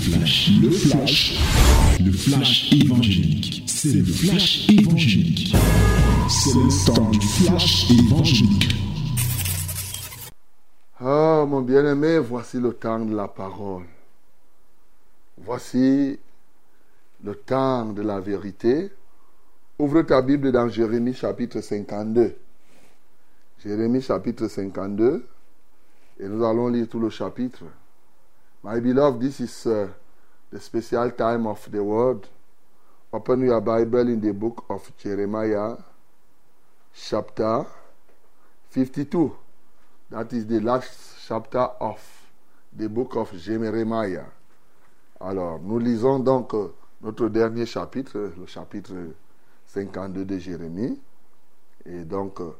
flash, le flash, le flash évangélique. C'est le flash évangélique. C'est le temps du flash évangélique. Ah, mon bien-aimé, voici le temps de la parole. Voici le temps de la vérité. Ouvre ta Bible dans Jérémie chapitre 52. Jérémie chapitre 52. Et nous allons lire tout le chapitre. My beloved, this is uh, the special time of the word. Open your Bible in the book of Jeremiah, chapter 52. That is the last chapter of the book of Jeremiah. Alors, nous lisons donc euh, notre dernier chapitre, le chapitre 52 de Jérémie. Et donc, euh,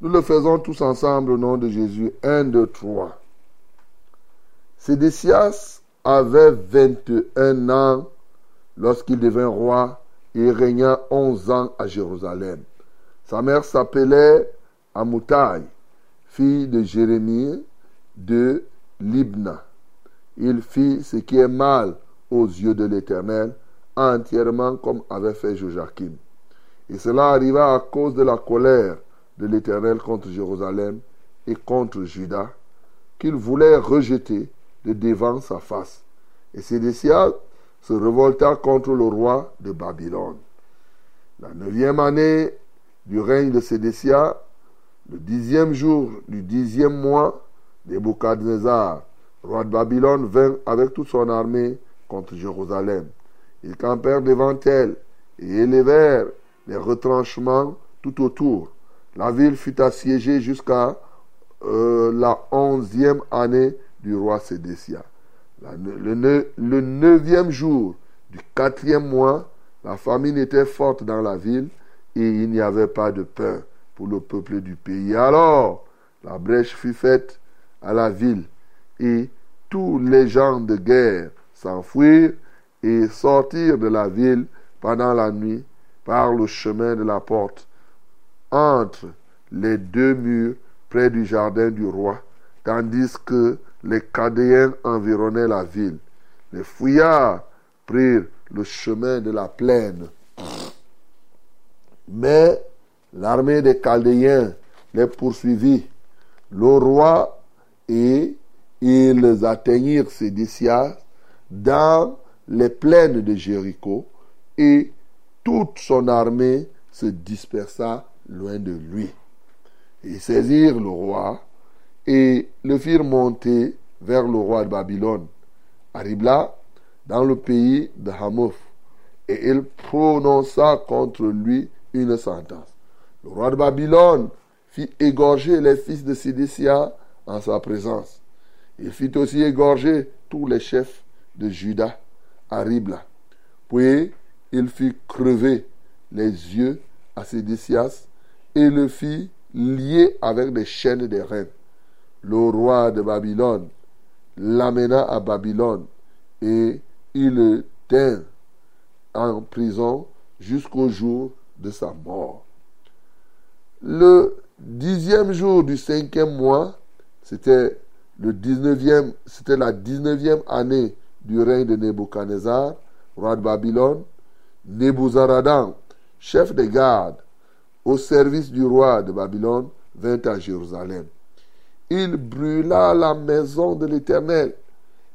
nous le faisons tous ensemble au nom de Jésus. 1, 2, 3. Sédécias avait 21 ans lorsqu'il devint roi et régna 11 ans à Jérusalem. Sa mère s'appelait Amoutai, fille de Jérémie de Libna. Il fit ce qui est mal aux yeux de l'Éternel, entièrement comme avait fait Joachim. Et cela arriva à cause de la colère de l'Éternel contre Jérusalem et contre Juda, qu'il voulait rejeter de devant sa face. Et Sédécia se révolta contre le roi de Babylone. La neuvième année du règne de Sédécia, le dixième jour du dixième mois, Nebuchadnezzar, roi de Babylone, vint avec toute son armée contre Jérusalem. Ils campèrent devant elle et élevèrent les retranchements tout autour. La ville fut assiégée jusqu'à euh, la onzième année roi Sédécia. Le neuvième jour du quatrième mois, la famine était forte dans la ville et il n'y avait pas de pain pour le peuple du pays. Alors, la brèche fut faite à la ville et tous les gens de guerre s'enfuirent et sortirent de la ville pendant la nuit par le chemin de la porte entre les deux murs près du jardin du roi, tandis que les Cadéens environnaient la ville. Les fouillards prirent le chemin de la plaine. Mais l'armée des Chaldéens les poursuivit. Le roi et ils atteignirent Sédécia dans les plaines de Jéricho et toute son armée se dispersa loin de lui. Ils saisirent le roi et le firent monter vers le roi de Babylone, à dans le pays de Hamath, et il prononça contre lui une sentence. Le roi de Babylone fit égorger les fils de Sidécia en sa présence. Il fit aussi égorger tous les chefs de Juda à Ribla. Puis il fit crever les yeux à Sédécias et le fit lier avec des chaînes des reines le roi de Babylone l'amena à Babylone et il le tint en prison jusqu'au jour de sa mort. Le dixième jour du cinquième mois, c'était le 19 c'était la 19e année du règne de Nebuchadnezzar, roi de Babylone, Nebuzaradan, chef des gardes, au service du roi de Babylone, vint à Jérusalem il brûla la maison de l'Éternel,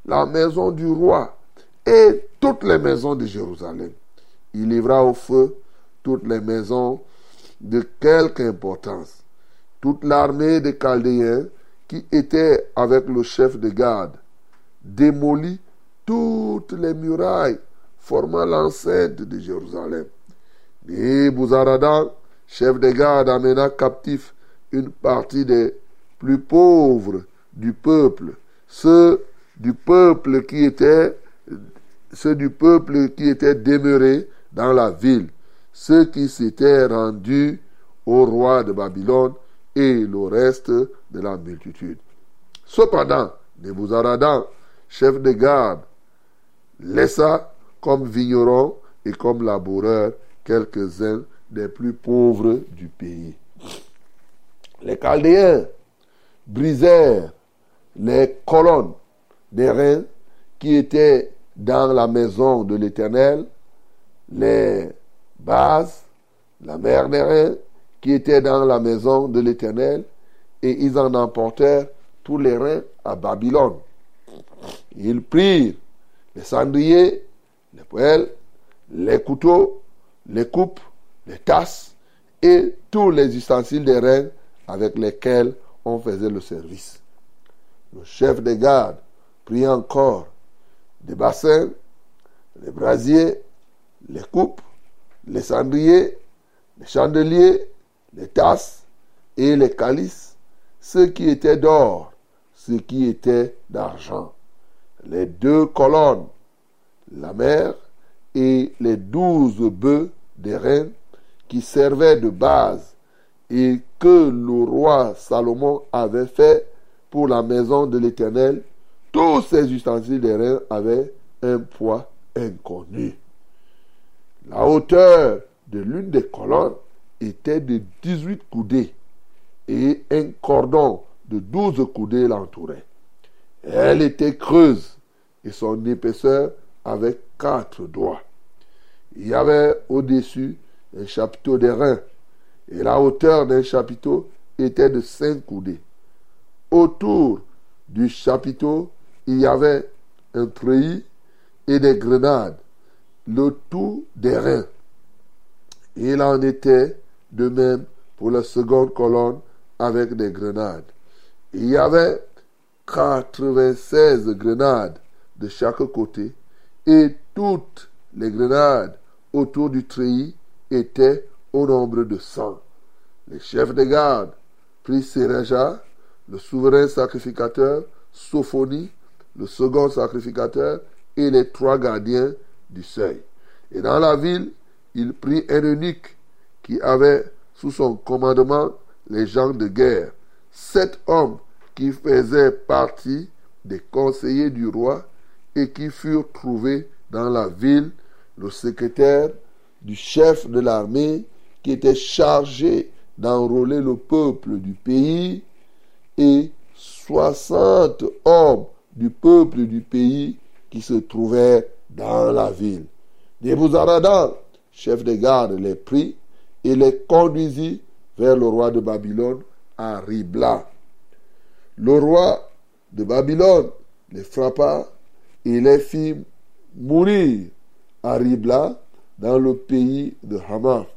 la maison du roi et toutes les maisons de Jérusalem. Il livra au feu toutes les maisons de quelque importance. Toute l'armée des Chaldéens qui était avec le chef de garde démolit toutes les murailles formant l'enceinte de Jérusalem. Et Bouzaradan, chef de garde, amena captif une partie des plus pauvres du peuple, ceux du peuple qui étaient ceux du peuple qui étaient demeurés dans la ville, ceux qui s'étaient rendus au roi de Babylone et le reste de la multitude. Cependant, Nebuzaradan, chef de garde, laissa comme vignerons et comme laboureurs quelques-uns des plus pauvres du pays. Les Chaldéens brisèrent les colonnes des reins qui étaient dans la maison de l'Éternel les bases, la mère des reins, qui étaient dans la maison de l'Éternel, et ils en emportèrent tous les reins à Babylone. Ils prirent les cendriers, les poêles, les couteaux, les coupes, les tasses et tous les ustensiles des reins avec lesquels on faisait le service. Le chef des gardes prit encore des bassins, les brasiers, les coupes, les cendriers, les chandeliers, les tasses et les calices, ce qui était d'or, ce qui était d'argent, les deux colonnes, la mer et les douze bœufs des qui servaient de base et que le roi Salomon avait fait pour la maison de l'Éternel, tous ces ustensiles des reins avaient un poids inconnu. La hauteur de l'une des colonnes était de 18 coudées et un cordon de 12 coudées l'entourait. Elle était creuse et son épaisseur avait quatre doigts. Il y avait au-dessus un chapiteau reins et la hauteur d'un chapiteau était de cinq coudées. Autour du chapiteau, il y avait un treillis et des grenades, le tout des reins. Il en était de même pour la seconde colonne avec des grenades. Il y avait 96 grenades de chaque côté et toutes les grenades autour du treillis étaient au nombre de 100. Les chefs de garde prirent Séraja, le souverain sacrificateur, Sophonie, le second sacrificateur, et les trois gardiens du seuil. Et dans la ville, il prit un eunuque qui avait sous son commandement les gens de guerre, sept hommes qui faisaient partie des conseillers du roi et qui furent trouvés dans la ville, le secrétaire du chef de l'armée qui était chargé d'enrôler le peuple du pays et soixante hommes du peuple du pays qui se trouvaient dans la ville. Nebuzaradan, chef de garde, les prit et les conduisit vers le roi de Babylone à Ribla. Le roi de Babylone les frappa et les fit mourir à Ribla dans le pays de Hamath.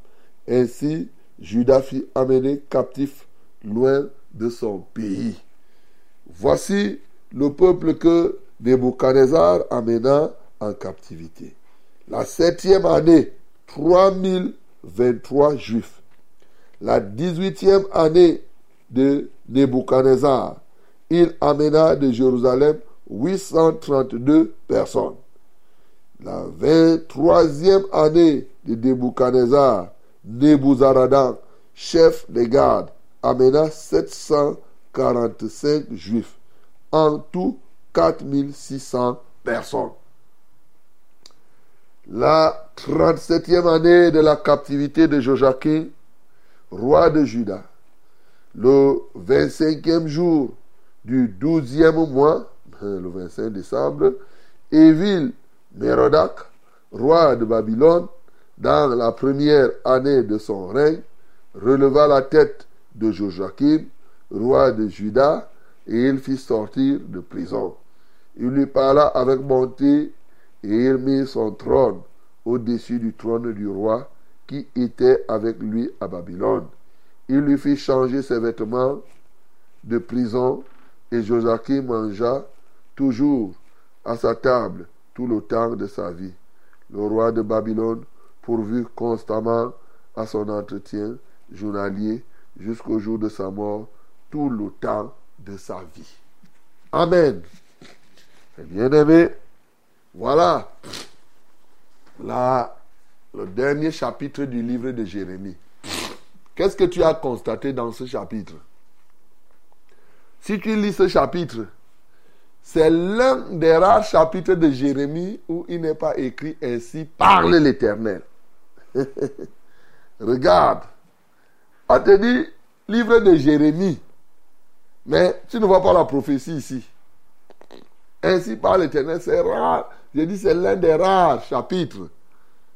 Ainsi, Judas fit amener captif loin de son pays. Voici le peuple que Nebuchadnezzar amena en captivité. La septième année, 3023 juifs. La dix-huitième année de Nebuchadnezzar, il amena de Jérusalem 832 personnes. La 23e année de Nebuchadnezzar, Nebuzaradan, chef des gardes, amena 745 juifs. En tout, 4600 personnes. La 37e année de la captivité de Joachim, roi de Juda, le 25e jour du 12e mois, le 25 décembre, Évil Mérodac, roi de Babylone, dans la première année de son règne, releva la tête de Joachim, roi de Juda, et il fit sortir de prison. Il lui parla avec bonté et il mit son trône au-dessus du trône du roi qui était avec lui à Babylone. Il lui fit changer ses vêtements de prison et Joachim mangea toujours à sa table tout le temps de sa vie. Le roi de Babylone pourvu constamment à son entretien journalier jusqu'au jour de sa mort tout le temps de sa vie. Amen. Bien-aimé, voilà le dernier chapitre du livre de Jérémie. Qu'est-ce que tu as constaté dans ce chapitre? Si tu lis ce chapitre, c'est l'un des rares chapitres de Jérémie où il n'est pas écrit ainsi parle l'Éternel. Regarde, on te dit livre de Jérémie, mais tu ne vois pas la prophétie ici. Ainsi par l'Éternel, c'est rare. J'ai dit, c'est l'un des rares chapitres.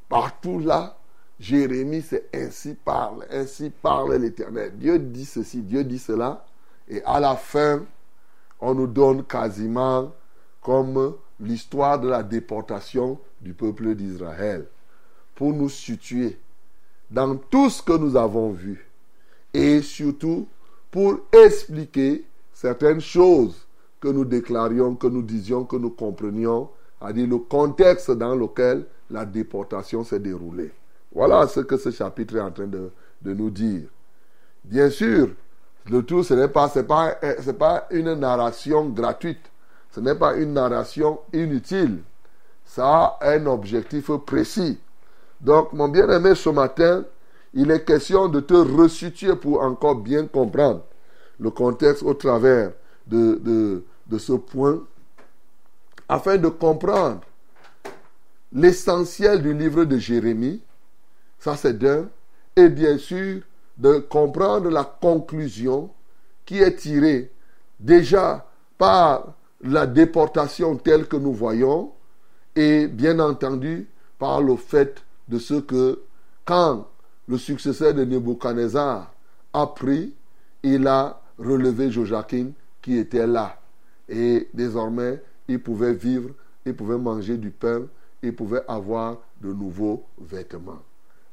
Partout là, Jérémie, c'est ainsi parle, ainsi parle l'Éternel. Dieu dit ceci, Dieu dit cela. Et à la fin, on nous donne quasiment comme l'histoire de la déportation du peuple d'Israël. Pour nous situer dans tout ce que nous avons vu. Et surtout pour expliquer certaines choses que nous déclarions, que nous disions, que nous comprenions, à dire le contexte dans lequel la déportation s'est déroulée. Voilà ce que ce chapitre est en train de, nous dire. Bien sûr, le tout, ce n'est pas, pas, pas une narration gratuite. Ce n'est pas une narration inutile. Ça a un objectif précis. Donc, mon bien-aimé, ce matin, il est question de te resituer pour encore bien comprendre le contexte au travers de, de ce point, afin de comprendre l'essentiel du livre de Jérémie, ça c'est d'un, et bien sûr de comprendre la conclusion qui est tirée déjà par la déportation telle que nous voyons, et bien entendu par le fait de ce que quand le successeur de Nebuchadnezzar a pris, il a relevé Joachim qui était là. Et désormais, il pouvait vivre, il pouvait manger du pain, il pouvait avoir de nouveaux vêtements.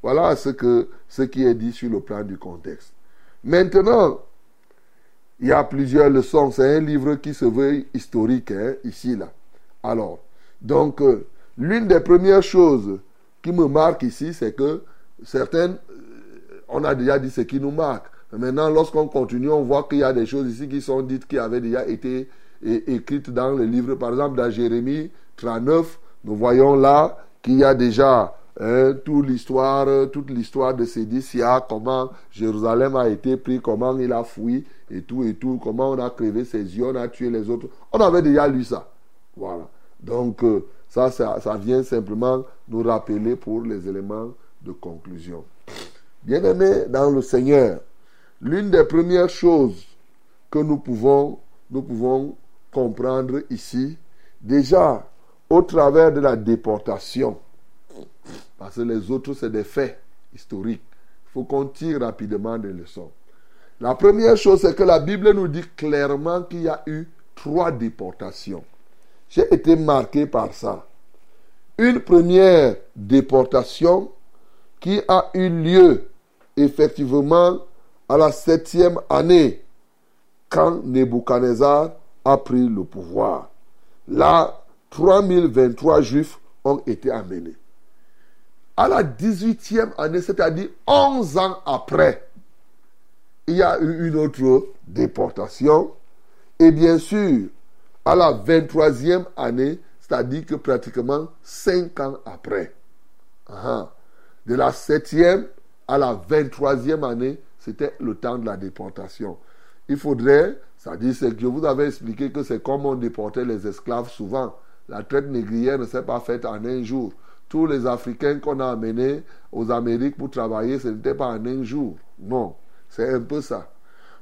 Voilà ce, qui est dit sur le plan du contexte. Maintenant, il y a plusieurs leçons. C'est un livre qui se veut historique, hein, ici, là. Alors, donc, euh, l'une des premières choses qui me marque ici, c'est que certaines, euh, on a déjà dit ce qui nous marque. Maintenant, lorsqu'on continue, on voit qu'il y a des choses ici qui sont dites qui avaient déjà été écrites dans le livre. Par exemple, dans Jérémie 39, nous voyons là qu'il y a déjà hein, toute l'histoire, toute l'histoire de Sédicia, comment Jérusalem a été pris, comment il a fui et tout et tout, comment on a crevé ses yeux, on a tué les autres. On avait déjà lu ça. Voilà. Donc, euh, ça, ça, ça vient simplement nous rappeler pour les éléments de conclusion. Bien-aimés dans le Seigneur, l'une des premières choses que nous pouvons, nous pouvons comprendre ici, déjà au travers de la déportation, parce que les autres, c'est des faits historiques. Il faut qu'on tire rapidement des leçons. La première chose, c'est que la Bible nous dit clairement qu'il y a eu trois déportations. J'ai été marqué par ça. Une première déportation qui a eu lieu effectivement à la septième année, quand Nebuchadnezzar a pris le pouvoir. Là, 3023 juifs ont été amenés. À la 18e année, c'est-à-dire 11 ans après, il y a eu une autre déportation. Et bien sûr, à la 23e année, c'est-à-dire que pratiquement 5 ans après, de la 7e à la 23e année, c'était le temps de la déportation. Il faudrait, ça dit, c'est que je vous avais expliqué que c'est comme on déportait les esclaves souvent. La traite négrière ne s'est pas faite en un jour. Tous les Africains qu'on a amenés aux Amériques pour travailler, ce n'était pas en un jour. Non, c'est un peu ça.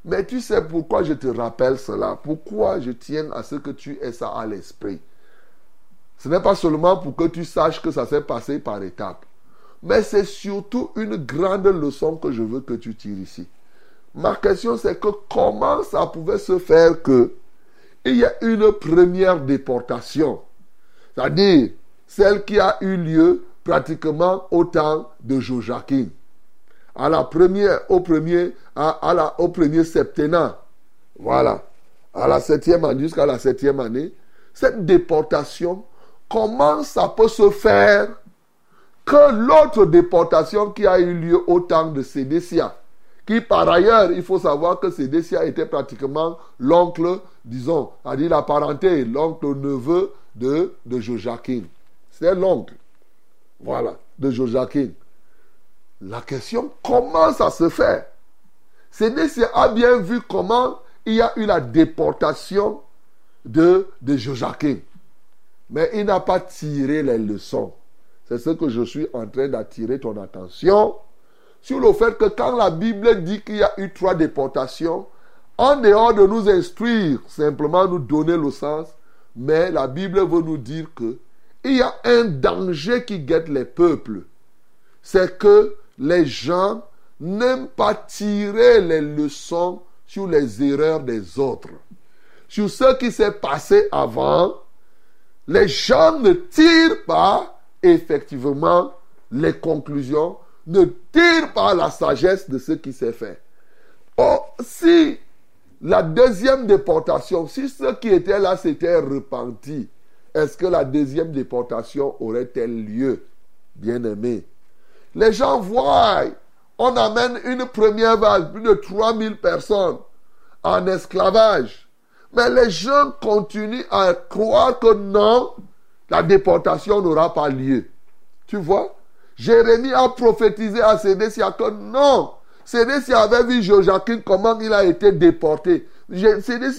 Mais tu sais pourquoi je te rappelle cela? Pourquoi je tiens à ce que tu aies ça à l'esprit? Ce n'est pas seulement pour que tu saches que ça s'est passé par étapes. Mais c'est surtout une grande leçon que je veux que tu tires ici. Ma question c'est que comment ça pouvait se faire que il y a une première déportation, c'est-à-dire celle qui a eu lieu pratiquement au temps de Joachim. À au premier, à, la, au premier septennat. Voilà. À la septième année, jusqu'à la septième année. Cette déportation, comment ça peut se faire que l'autre déportation qui a eu lieu au temps de Sédécia, qui par ailleurs, il faut savoir que Sédécia était pratiquement l'oncle, disons, a dit la parenté, l'oncle neveu de, de Joachim. C'est l'oncle, voilà, de Joachim. La question, comment ça se fait? Sédécia a bien vu comment il y a eu la déportation de, de. Mais il n'a pas tiré les leçons. C'est ce que je suis en train d'attirer ton attention sur le fait que quand la Bible dit qu'il y a eu trois déportations, en dehors de nous instruire, simplement nous donner le sens, Mais la Bible veut nous dire que il y a un danger qui guette les peuples. C'est que les gens n'aiment pas tirer les leçons sur les erreurs des autres. Sur ce qui s'est passé avant, les gens ne tirent pas effectivement les conclusions, ne tirent pas la sagesse de ce qui s'est fait. Oh, si la deuxième déportation, si ceux qui étaient là s'étaient repentis, est-ce que la deuxième déportation aurait-elle lieu Bien-aimé? Les gens voient, on amène une première vague, plus de 3000 personnes en esclavage. Mais les gens continuent à croire que non, la déportation n'aura pas lieu. Tu vois? Jérémie a prophétisé à Sédécia que non, Sédécia avait vu Joachim comment il a été déporté. Jérémie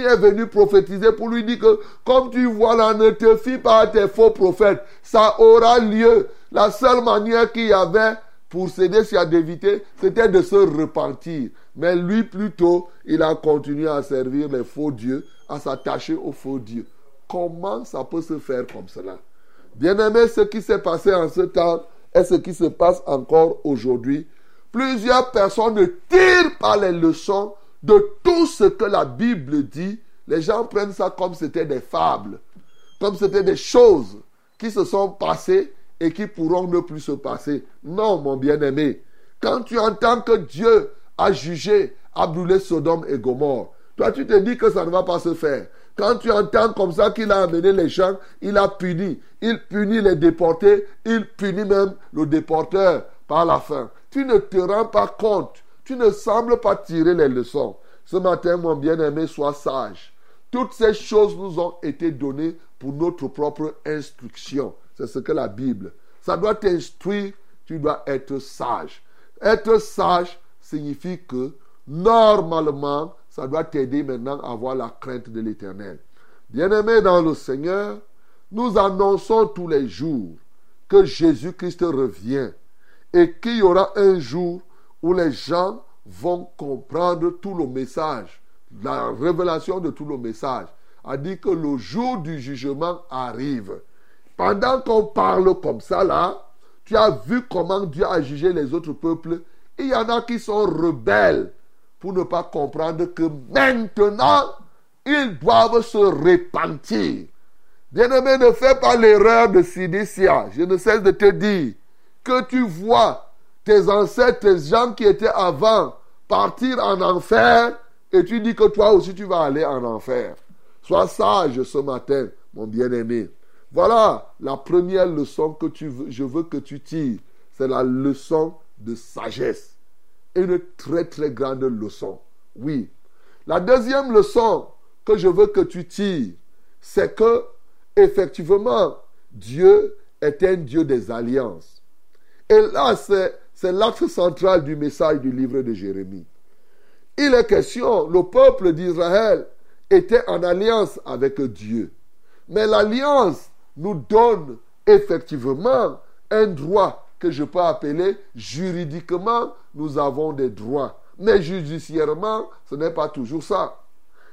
est venu prophétiser pour lui dire que comme tu vois là, ne te fie pas à tes faux prophètes. Ça aura lieu. La seule manière qu'il y avait pour Sédécia d'éviter, c'était de se repentir. Mais lui, plutôt, il a continué à servir les faux dieux, à s'attacher aux faux dieux. Comment ça peut se faire comme cela? Bien-aimé, ce qui s'est passé en ce temps est ce qui se passe encore aujourd'hui. Plusieurs personnes ne tirent pas les leçons de tout ce que la Bible dit. Les gens prennent ça comme c'était des fables, comme c'était des choses qui se sont passées et qui pourront ne plus se passer. Non, mon bien-aimé. Quand tu entends que Dieu a jugé, a brûlé Sodome et Gomorre, toi tu te dis que ça ne va pas se faire. Quand tu entends comme ça qu'il a amené les gens, il a puni. Il punit les déportés, il punit même le déporteur par la fin. Tu ne te rends pas compte. Tu ne sembles pas tirer les leçons. Ce matin, mon bien-aimé, sois sage. Toutes ces choses nous ont été données pour notre propre instruction. C'est ce que la Bible. Ça doit t'instruire, tu dois être sage. Être sage signifie que normalement, ça doit t'aider maintenant à avoir la crainte de l'éternel. Bien-aimé dans le Seigneur, nous annonçons tous les jours que Jésus-Christ revient et qu'il y aura un jour où les gens vont comprendre tout le message, la révélation de tout le message. A dit que le jour du jugement arrive. Pendant qu'on parle comme ça là, tu as vu comment Dieu a jugé les autres peuples. Il y en a qui sont rebelles pour ne pas comprendre que maintenant, ils doivent se repentir. Bien-aimé, ne fais pas l'erreur de Sidécia. Je ne cesse de te dire que tu vois tes ancêtres, tes gens qui étaient avant, partir en enfer et tu dis que toi aussi tu vas aller en enfer. Sois sage ce matin, mon bien-aimé. Voilà la première leçon que tu je veux que tu tires. C'est la leçon de sagesse une très très grande leçon. Oui. La deuxième leçon que je veux que tu tires, c'est que effectivement, Dieu est un Dieu des alliances. Et là, c'est l'axe central du message du livre de Jérémie. Il est question, le peuple d'Israël était en alliance avec Dieu. Mais l'alliance nous donne effectivement un droit que je peux appeler juridiquement, nous avons des droits. Mais judiciairement, ce n'est pas toujours ça.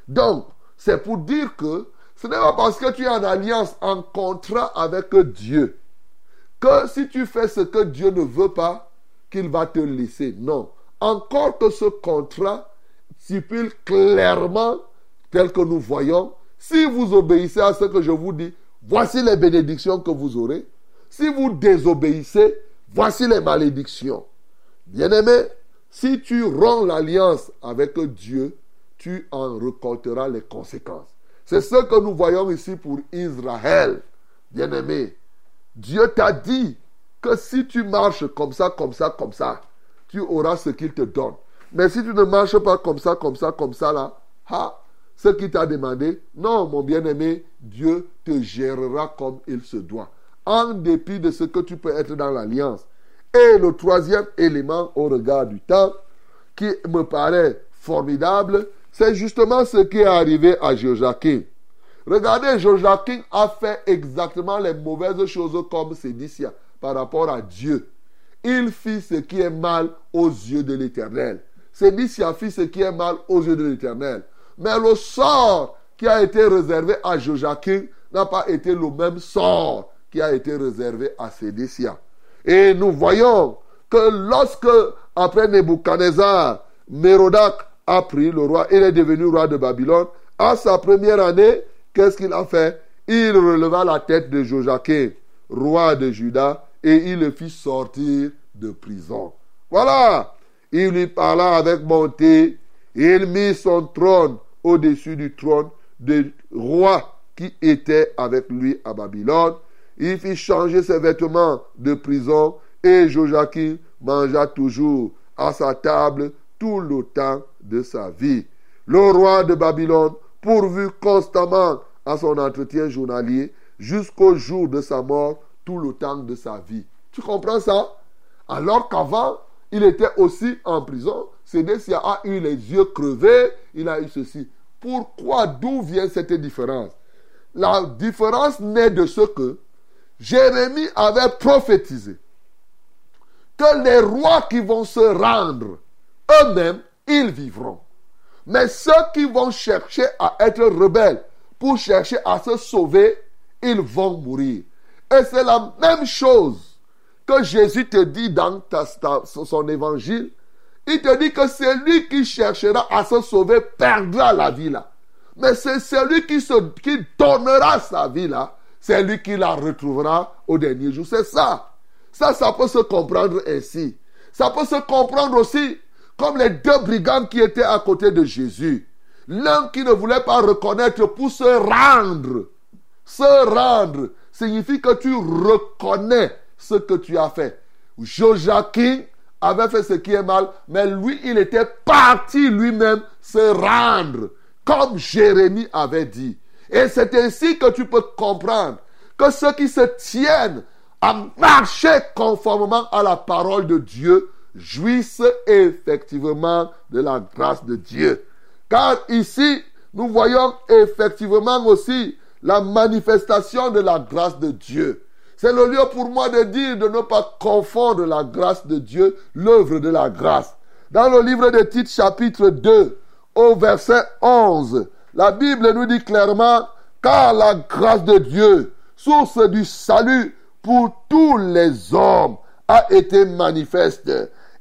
Donc, c'est pour dire que ce n'est pas parce que tu es en alliance, en contrat avec Dieu, que si tu fais ce que Dieu ne veut pas, qu'il va te laisser. Non. Encore que ce contrat stipule clairement, tel que nous voyons, si vous obéissez à ce que je vous dis, voici les bénédictions que vous aurez. Si vous désobéissez, Voici les malédictions. Bien-aimé, si tu rends l'alliance avec Dieu, tu en récolteras les conséquences. C'est ce que nous voyons ici pour Israël. Bien-aimé, Dieu t'a dit que si tu marches comme ça, comme ça, comme ça, tu auras ce qu'il te donne. Mais si tu ne marches pas comme ça, comme ça, comme ça, là, ha, ce qu'il t'a demandé, non, mon bien-aimé, Dieu te gérera comme il se doit en dépit de ce que tu peux être dans l'alliance. Et le troisième élément au regard du temps, qui me paraît formidable, c'est justement ce qui est arrivé à Joachim. Regardez, Joachim a fait exactement les mauvaises choses comme Sédicia par rapport à Dieu. Il fit ce qui est mal aux yeux de l'Éternel. Sédicia fit ce qui est mal aux yeux de l'Éternel. Mais le sort qui a été réservé à Joachim n'a pas été le même sort qui a été réservé à Sédécia. Et nous voyons que lorsque, après Nebuchadnezzar, Mérodac a pris le roi, il est devenu roi de Babylone, à sa première année, qu'est-ce qu'il a fait? Il releva la tête de Joachim, roi de Juda, et il le fit sortir de prison. Voilà, il lui parla avec bonté, il mit son trône au-dessus du trône du roi qui était avec lui à Babylone. Il fit changer ses vêtements de prison et Joachim mangea toujours à sa table tout le temps de sa vie. Le roi de Babylone pourvu constamment à son entretien journalier jusqu'au jour de sa mort tout le temps de sa vie. Tu comprends ça? Alors qu'avant, il était aussi en prison. Sédécia a eu les yeux crevés, il a eu ceci. Pourquoi D'où vient cette différence? La différence naît de ce que Jérémie avait prophétisé. Que les rois qui vont se rendre, eux-mêmes, ils vivront. Mais ceux qui vont chercher à être rebelles pour chercher à se sauver, ils vont mourir. Et c'est la même chose que Jésus te dit dans son évangile. Il te dit que celui qui cherchera à se sauver perdra la vie là. Mais c'est celui qui, se, qui donnera sa vie là, c'est lui qui la retrouvera au dernier jour. C'est ça. Ça, ça peut se comprendre ainsi. Ça peut se comprendre aussi comme les deux brigands qui étaient à côté de Jésus. L'un qui ne voulait pas reconnaître pour se rendre. Se rendre signifie que tu reconnais ce que tu as fait. Joachim avait fait ce qui est mal, mais lui, il était parti lui-même se rendre, comme Jérémie avait dit. Et c'est ainsi que tu peux comprendre que ceux qui se tiennent à marcher conformément à la parole de Dieu jouissent effectivement de la grâce de Dieu. Car ici, nous voyons effectivement aussi la manifestation de la grâce de Dieu. C'est le lieu pour moi de dire de ne pas confondre la grâce de Dieu, l'œuvre de la grâce. Dans le livre de Tite chapitre 2, au verset 11, la Bible nous dit clairement, car la grâce de Dieu, source du salut pour tous les hommes, a été manifeste.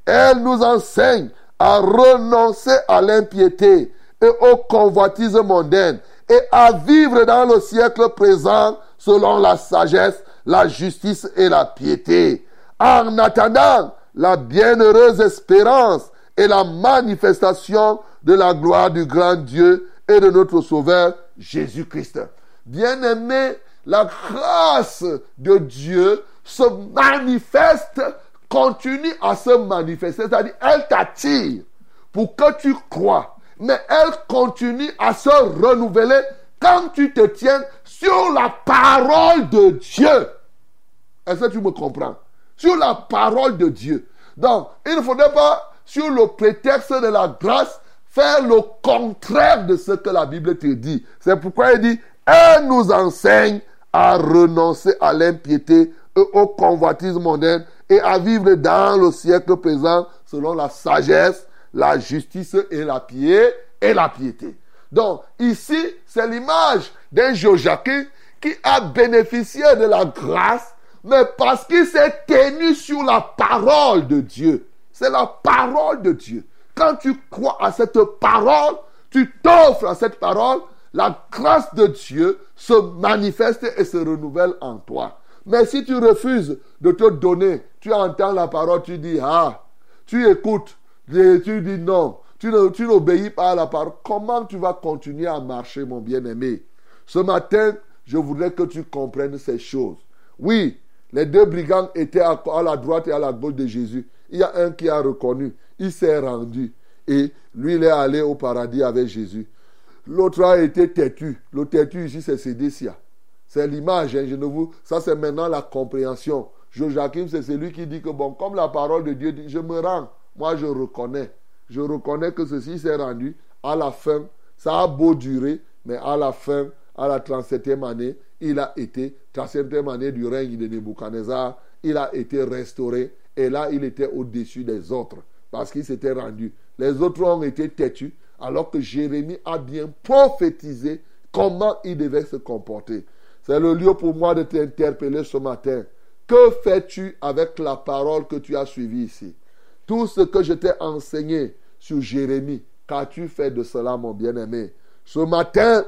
Elle nous enseigne à renoncer à l'impiété et aux convoitises mondaines et à vivre dans le siècle présent selon la sagesse, la justice et la piété, en attendant la bienheureuse espérance et la manifestation de la gloire du grand Dieu et de notre Sauveur Jésus-Christ. Bien-aimé, la grâce de Dieu se manifeste, continue à se manifester, c'est-à-dire elle t'attire pour que tu crois mais elle continue à se renouveler quand tu te tiens sur la parole de Dieu. Est-ce que tu me comprends? Sur la parole de Dieu. Donc, il ne faudrait pas, sur le prétexte de la grâce, faire le contraire de ce que la Bible te dit. C'est pourquoi il dit, elle nous enseigne à renoncer à l'impiété et au convoitisme mondain et à vivre dans le siècle présent selon la sagesse, la justice et la piété et la piété. Donc ici, c'est l'image d'un Joachim qui a bénéficié de la grâce, mais parce qu'il s'est tenu sur la parole de Dieu. C'est la parole de Dieu. Quand tu crois à cette parole, tu t'offres à cette parole, la grâce de Dieu se manifeste et se renouvelle en toi. Mais si tu refuses de te donner, tu entends la parole, tu dis, ah, tu écoutes, tu dis non, tu n'obéis pas à la parole, comment tu vas continuer à marcher, mon bien-aimé? Ce matin, je voudrais que tu comprennes ces choses. Oui, les deux brigands étaient à, la droite et à la gauche de Jésus. Il y a un qui a reconnu, il s'est rendu. Et lui, il est allé au paradis avec Jésus. L'autre a été têtu. Le têtu ici, c'est Sédécia. C'est l'image, hein, je ne vous... ça c'est maintenant la compréhension. Joachim, c'est celui qui dit que, bon, comme la parole de Dieu dit, je me rends. Moi, je reconnais. Je reconnais que ceci s'est rendu à la fin. Ça a beau durer, mais à la fin, à la 37e année, il a été, 37e année du règne de Nebuchadnezzar, il a été restauré. Et là, il était au-dessus des autres parce qu'il s'était rendu. Les autres ont été têtus, alors que Jérémie a bien prophétisé comment il devait se comporter. C'est le lieu pour moi de t'interpeller ce matin. Que fais-tu avec la parole que tu as suivie ici? Tout ce que je t'ai enseigné sur Jérémie, qu'as-tu fait de cela, mon bien-aimé? Ce matin,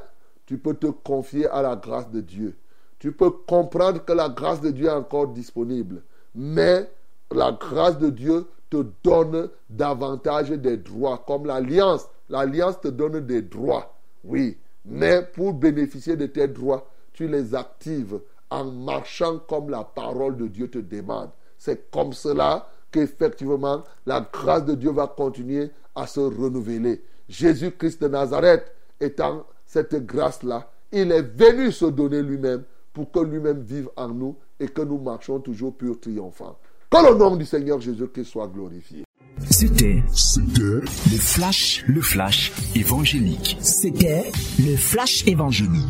tu peux te confier à la grâce de Dieu. Tu peux comprendre que la grâce de Dieu est encore disponible. Mais la grâce de Dieu te donne davantage des droits, comme l'alliance. L'alliance te donne des droits, oui. Mais pour bénéficier de tes droits, tu les actives en marchant comme la parole de Dieu te demande. C'est comme cela qu'effectivement la grâce de Dieu va continuer à se renouveler. Jésus-Christ de Nazareth étant cette grâce-là, il est venu se donner lui-même pour que lui-même vive en nous et que nous marchions toujours pur triomphant. Que le nom du Seigneur Jésus-Christ soit glorifié. C'était C'était le flash, le flash évangélique. C'était le flash évangélique.